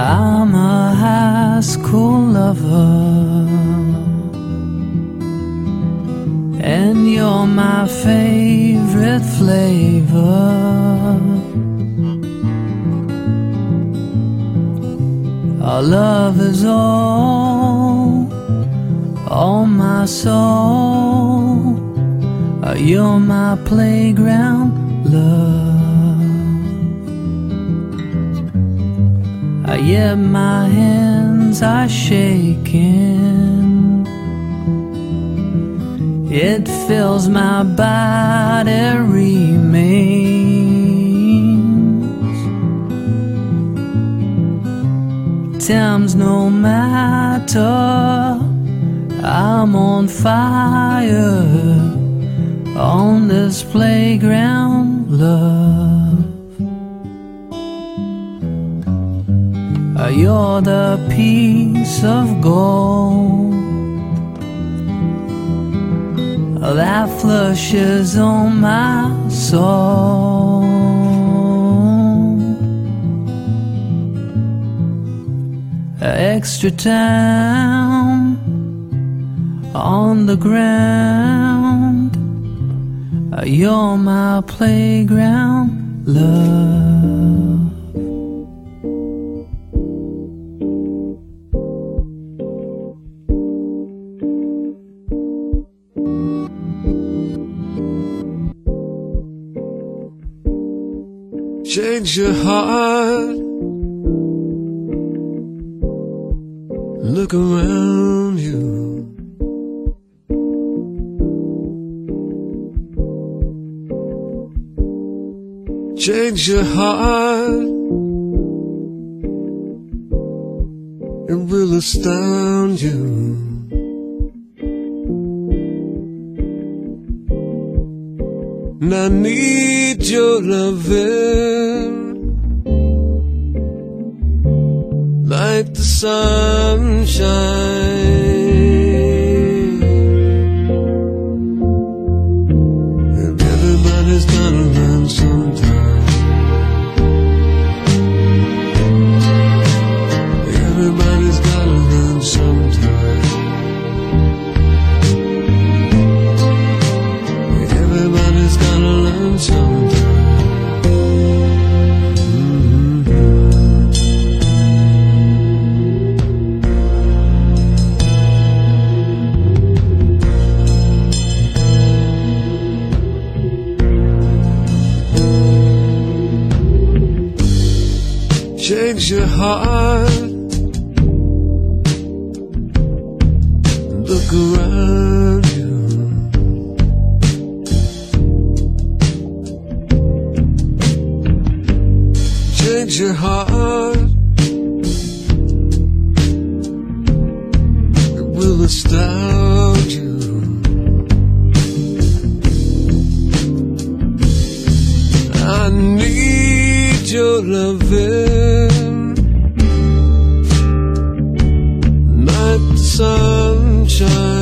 I'm a high school lover, and you're my favorite flavor. Our love is all, all my soul. You're my playground love. Yeah, my hands are shaking. It fills my body remains. Times no matter, I'm on fire on this playground, love. You're the piece of gold that flushes on my soul. Extra time on the ground. You're my playground, love. Change your heart. Look around you. Change your heart. It will astound you. And I need your loving sunshine. Change your heart. It will astound you. I need your loving the sunshine.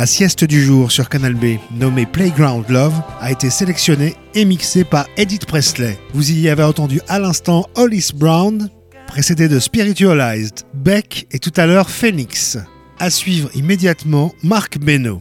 La sieste du jour sur Canal B, nommée Playground Love, a été sélectionnée et mixée par Edith Presley. Vous y avez entendu à l'instant Hollis Brown, précédé de Spiritualized, Beck et tout à l'heure Phoenix. À suivre immédiatement Marc Beno.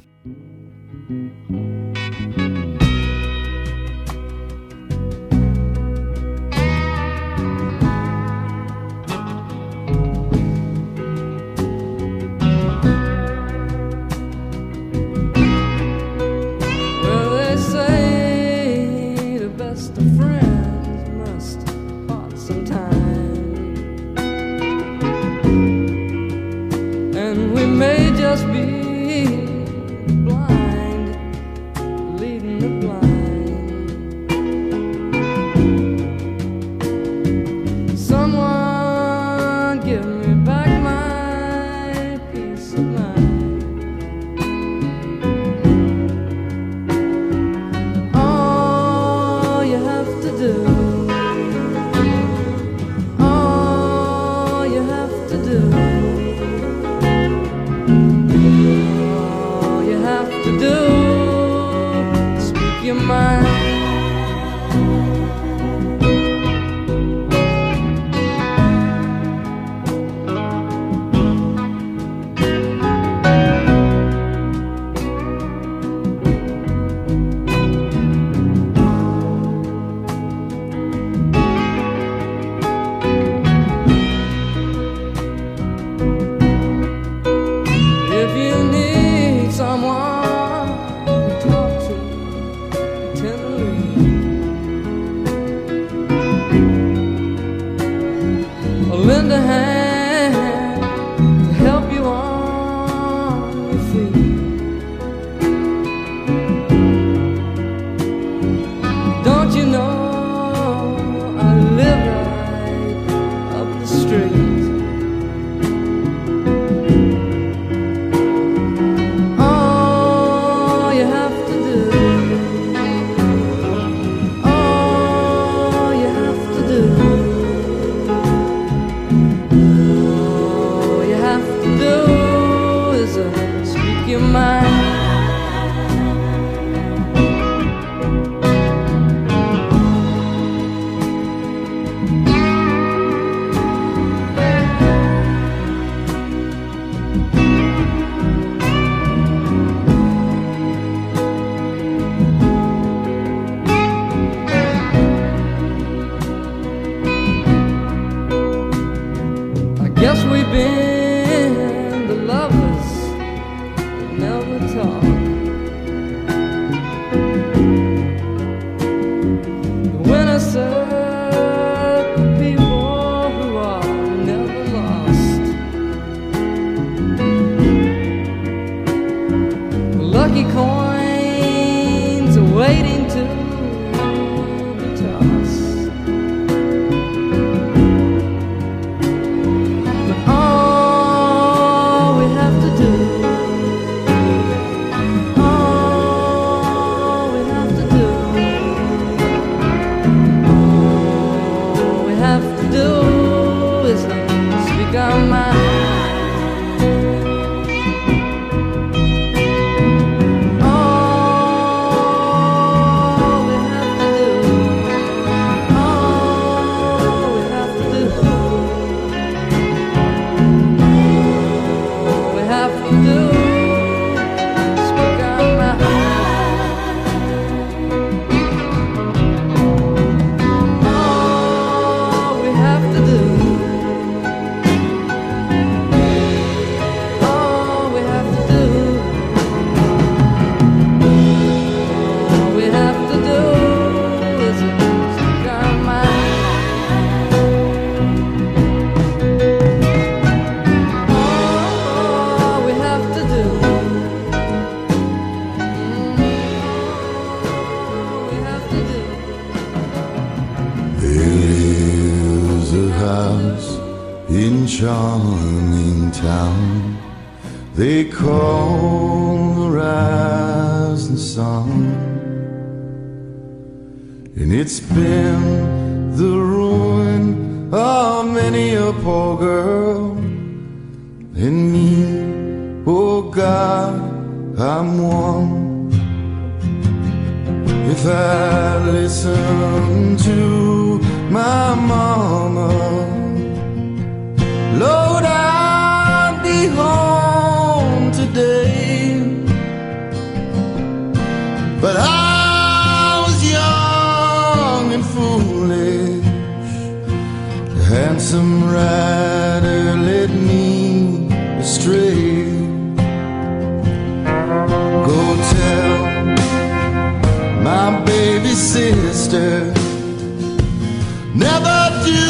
sister. Never do.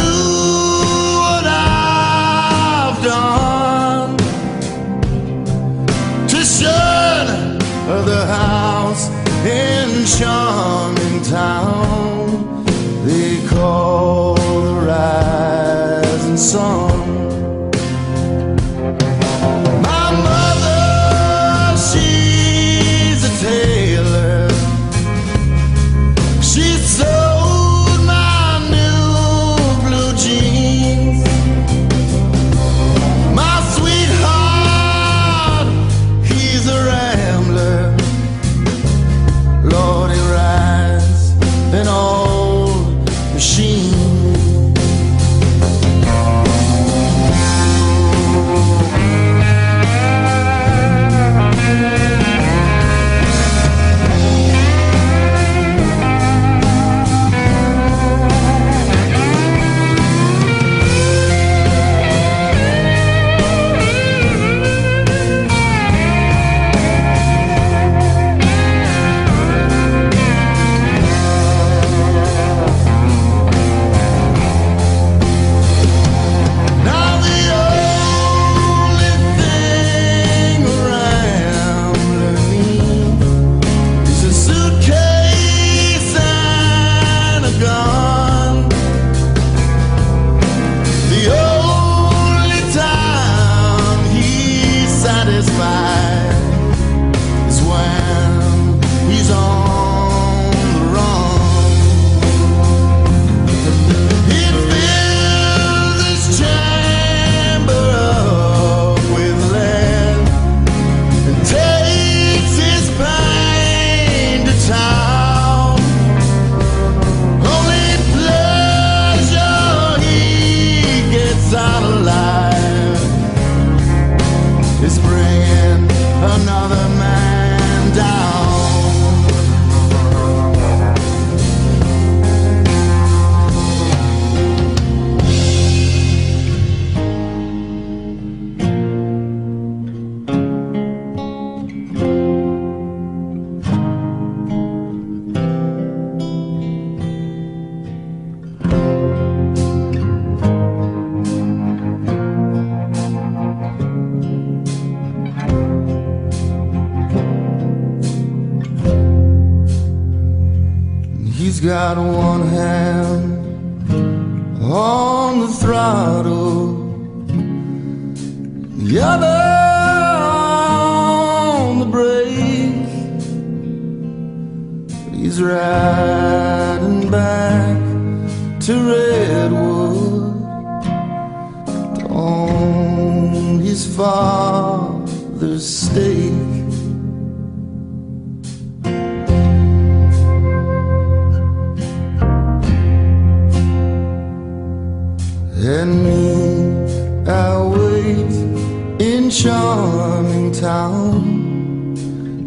in charming town,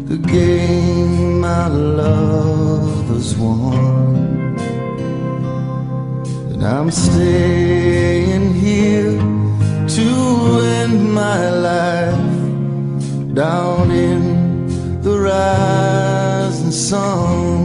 the game my lovers won. And I'm staying here to end my life down in the rising sun.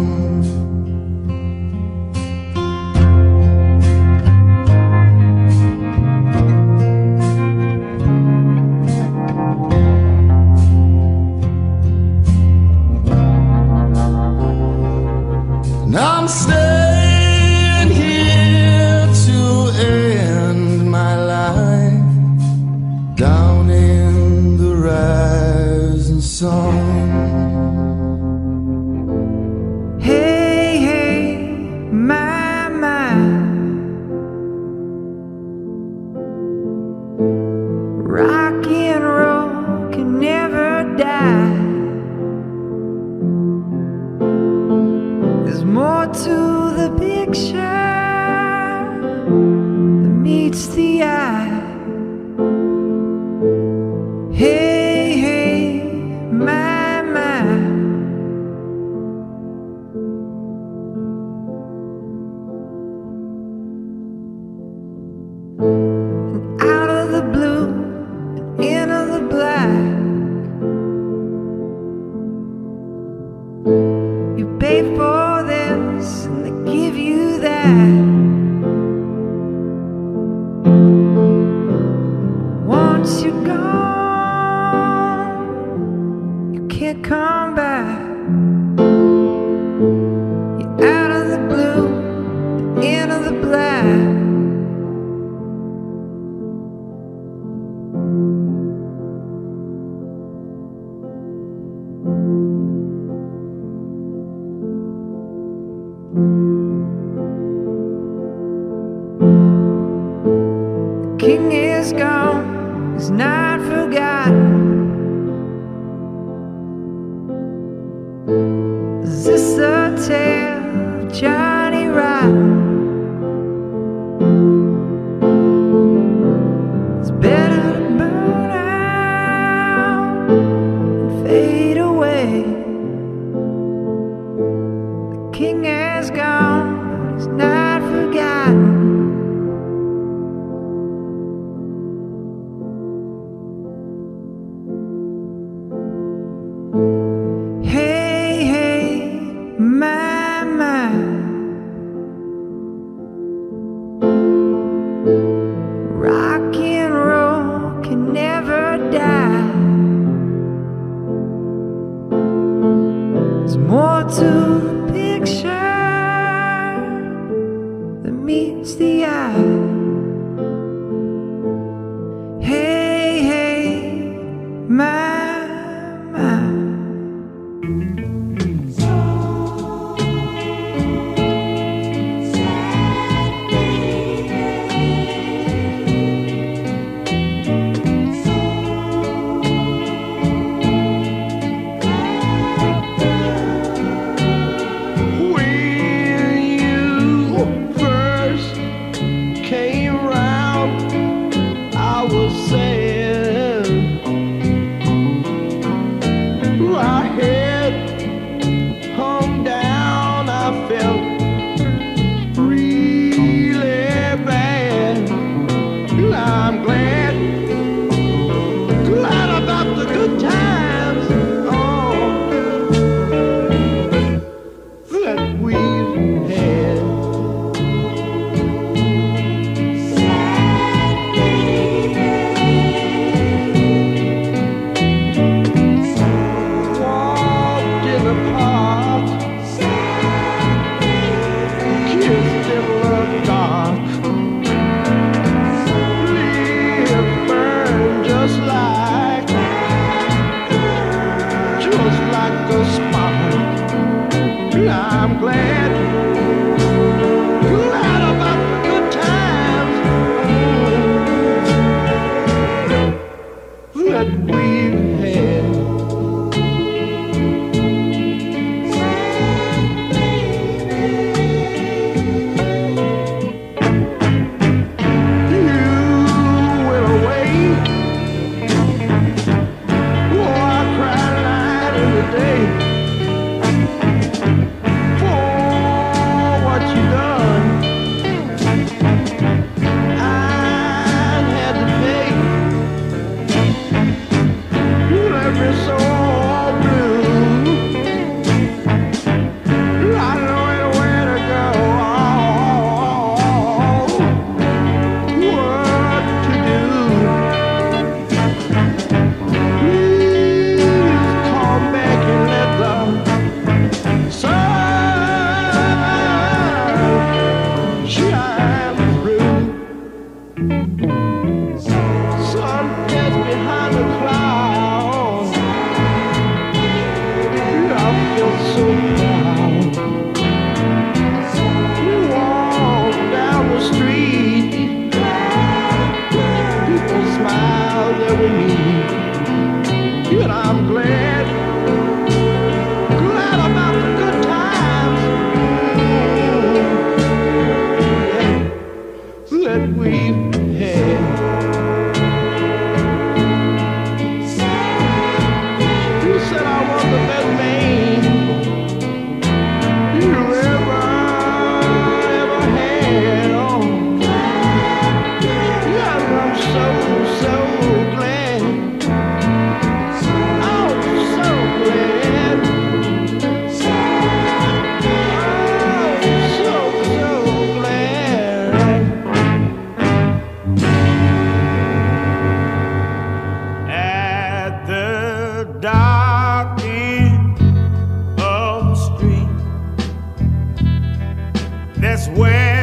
Where.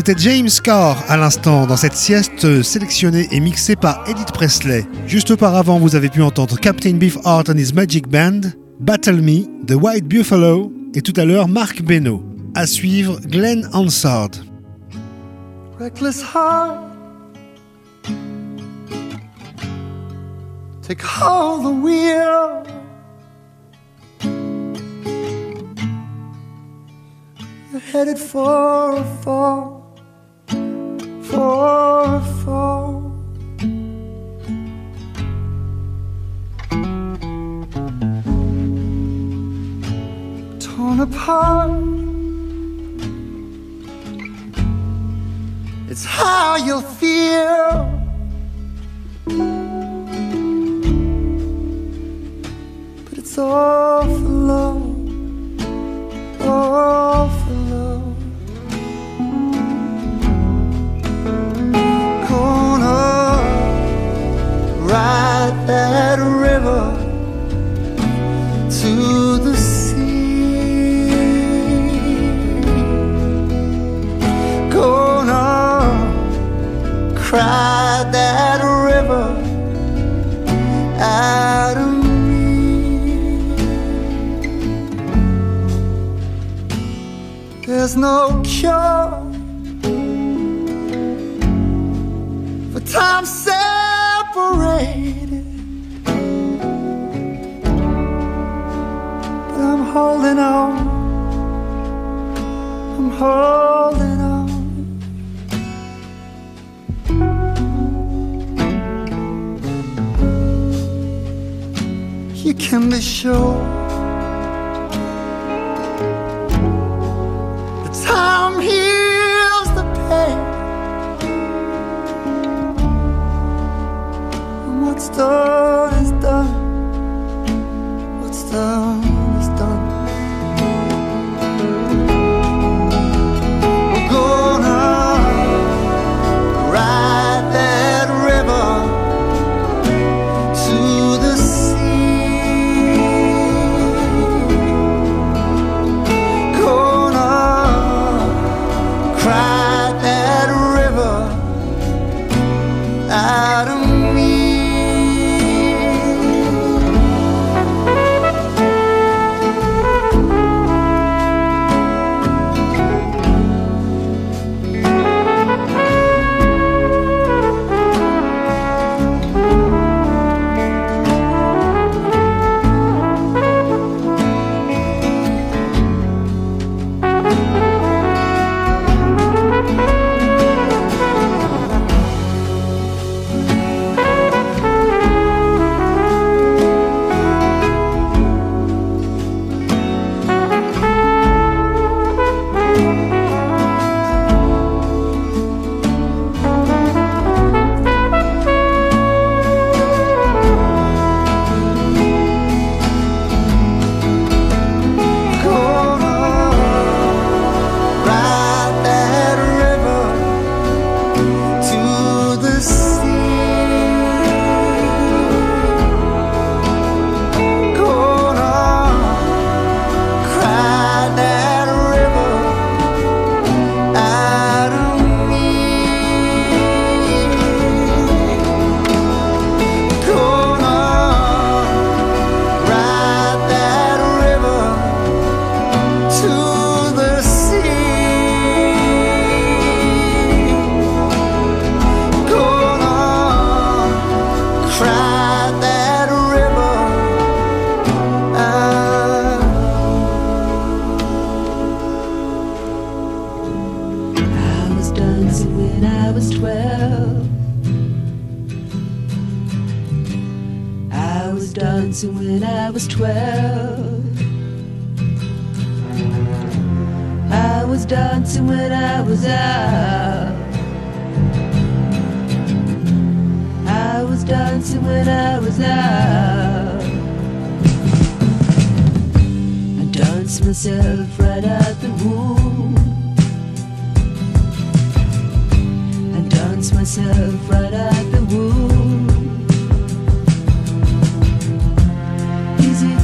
C'était James Carr à l'instant dans cette sieste sélectionnée et mixée par Edith Presley. Juste auparavant, vous avez pu entendre Captain Beefheart and his Magic Band, Battle Me, The White Buffalo et tout à l'heure Mark Beno. À suivre Glenn Hansard. reckless heart. Take hold the wheel. Headed for a fall, for a fall. Torn apart. It's how you'll feel. But it's awful low, awful low. That river to the sea gonna cry that river out of me. There's no cure for time separated, holding on. I'm holding on. You can be sure the time heals the pain. What's done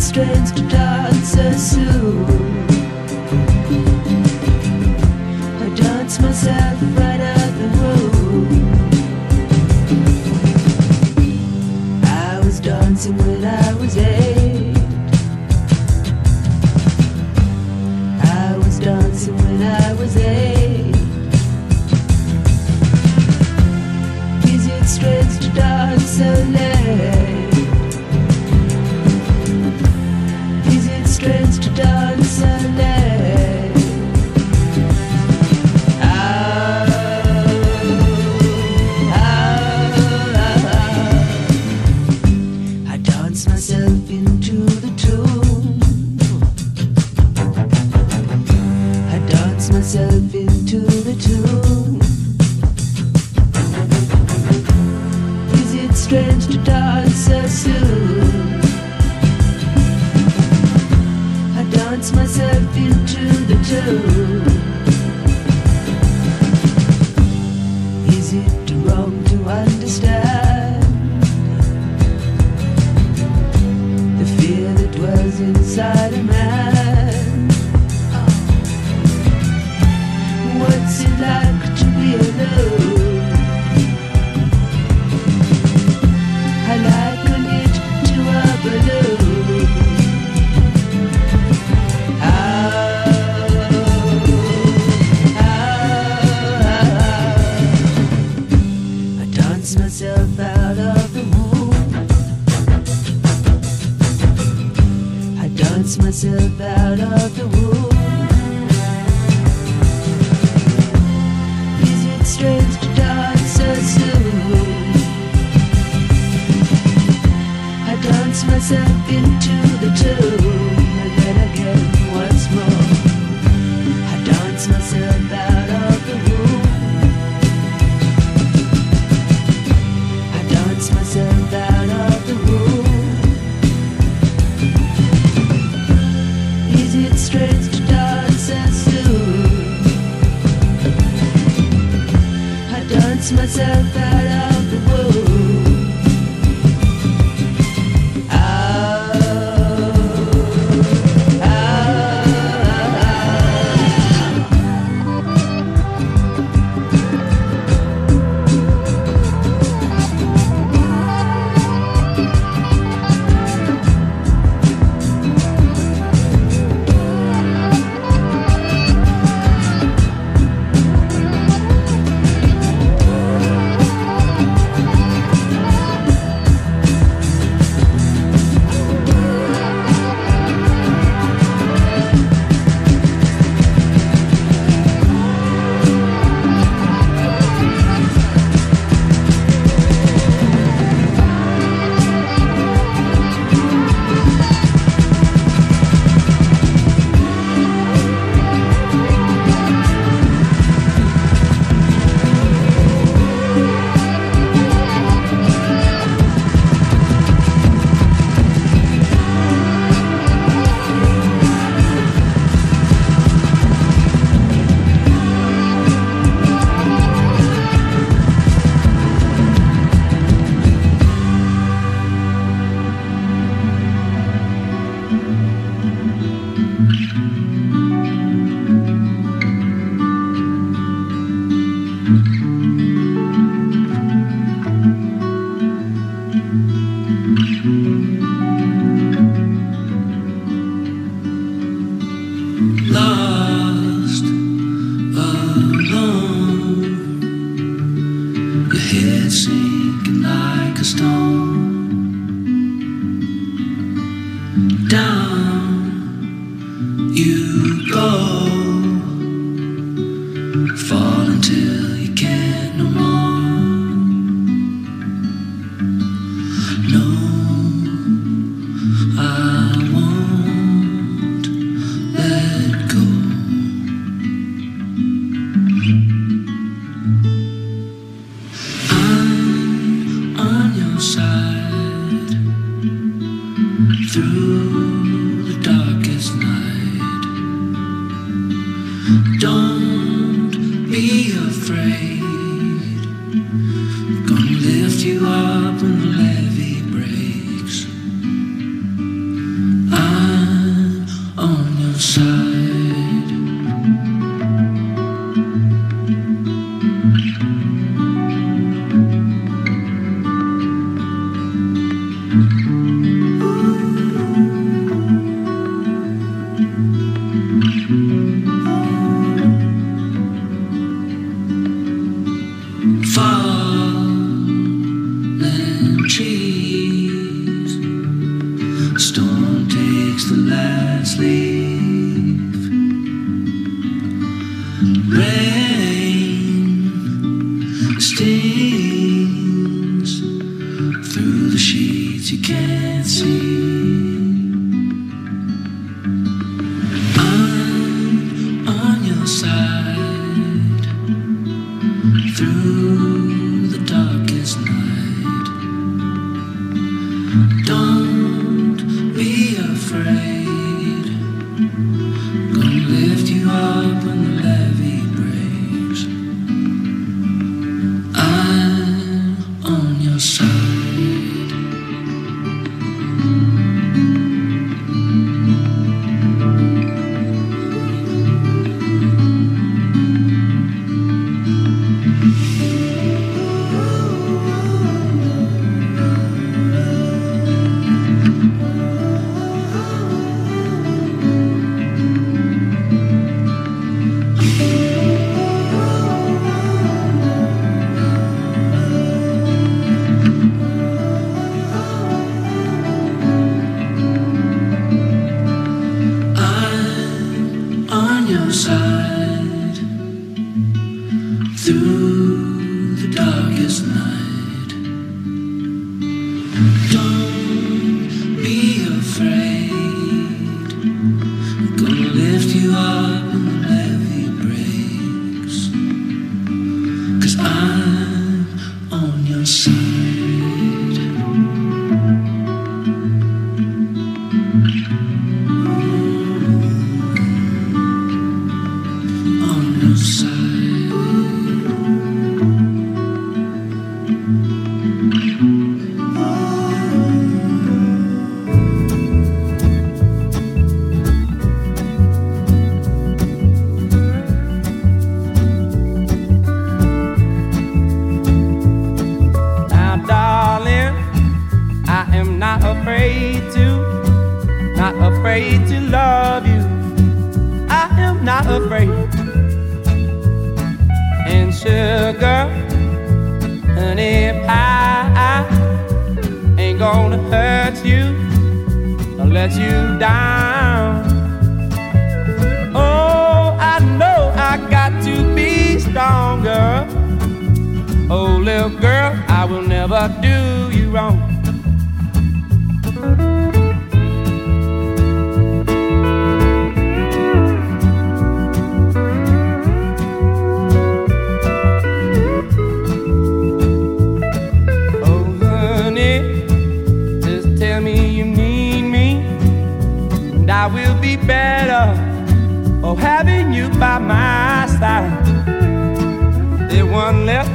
strange to dance so soon. I dance myself. do dance myself out of the womb. Is it strange to die so soon? I dance myself into the tomb.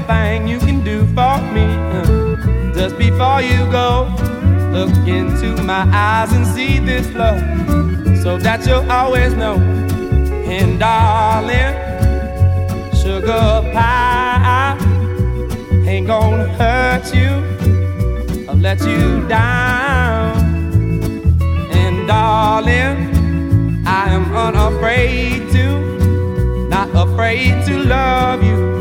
thing you can do for me. Just before you go, look into my eyes and see this love so that you'll always know. And darling, sugar pie ain't gonna hurt you or let you down. And darling, I am unafraid to, not afraid to love you.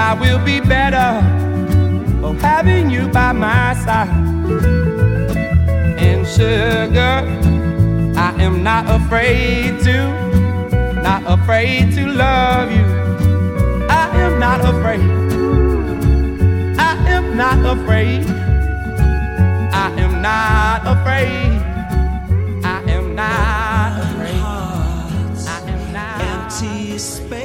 I will be better for having you by my side. And sugar, I am not afraid to, not afraid to love you. I am not afraid. I am not afraid. I am not afraid. I am not afraid. I am not. Empty space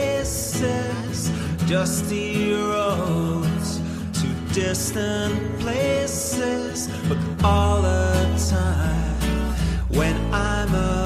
dusty roads to distant places, but all the time when I'm alone,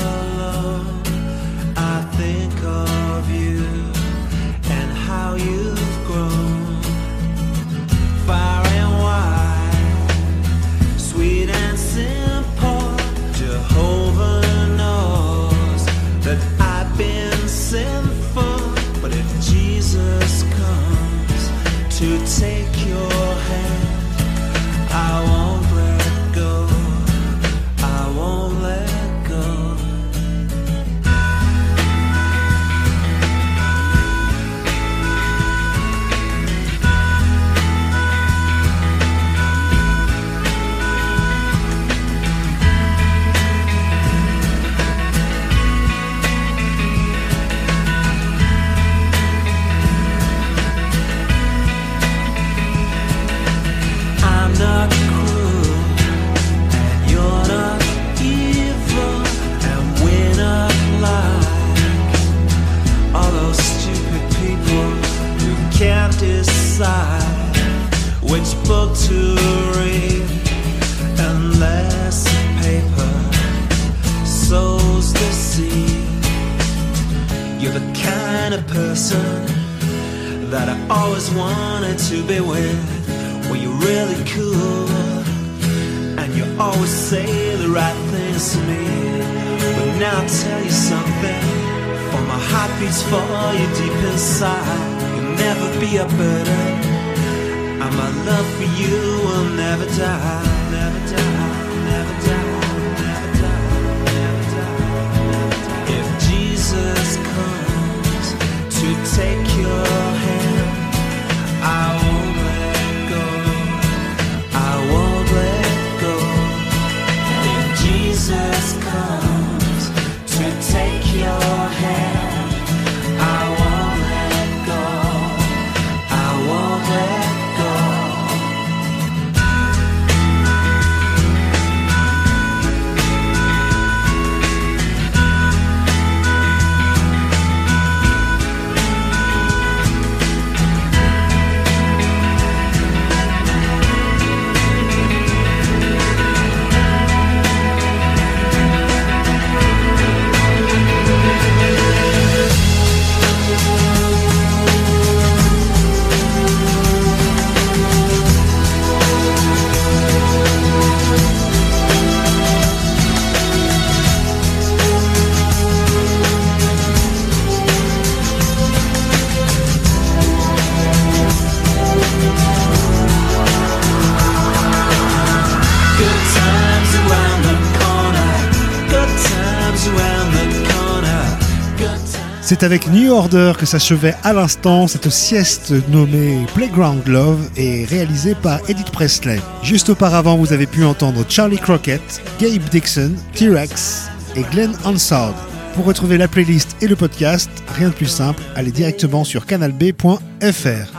C'est avec New Order que s'achevait à l'instant cette sieste nommée Playground Love et réalisée par Edith Presley. Juste auparavant, vous avez pu entendre Charlie Crockett, Gabe Dixon, T-Rex et Glenn Hansard. Pour retrouver la playlist et le podcast, rien de plus simple, allez directement sur canalb.fr.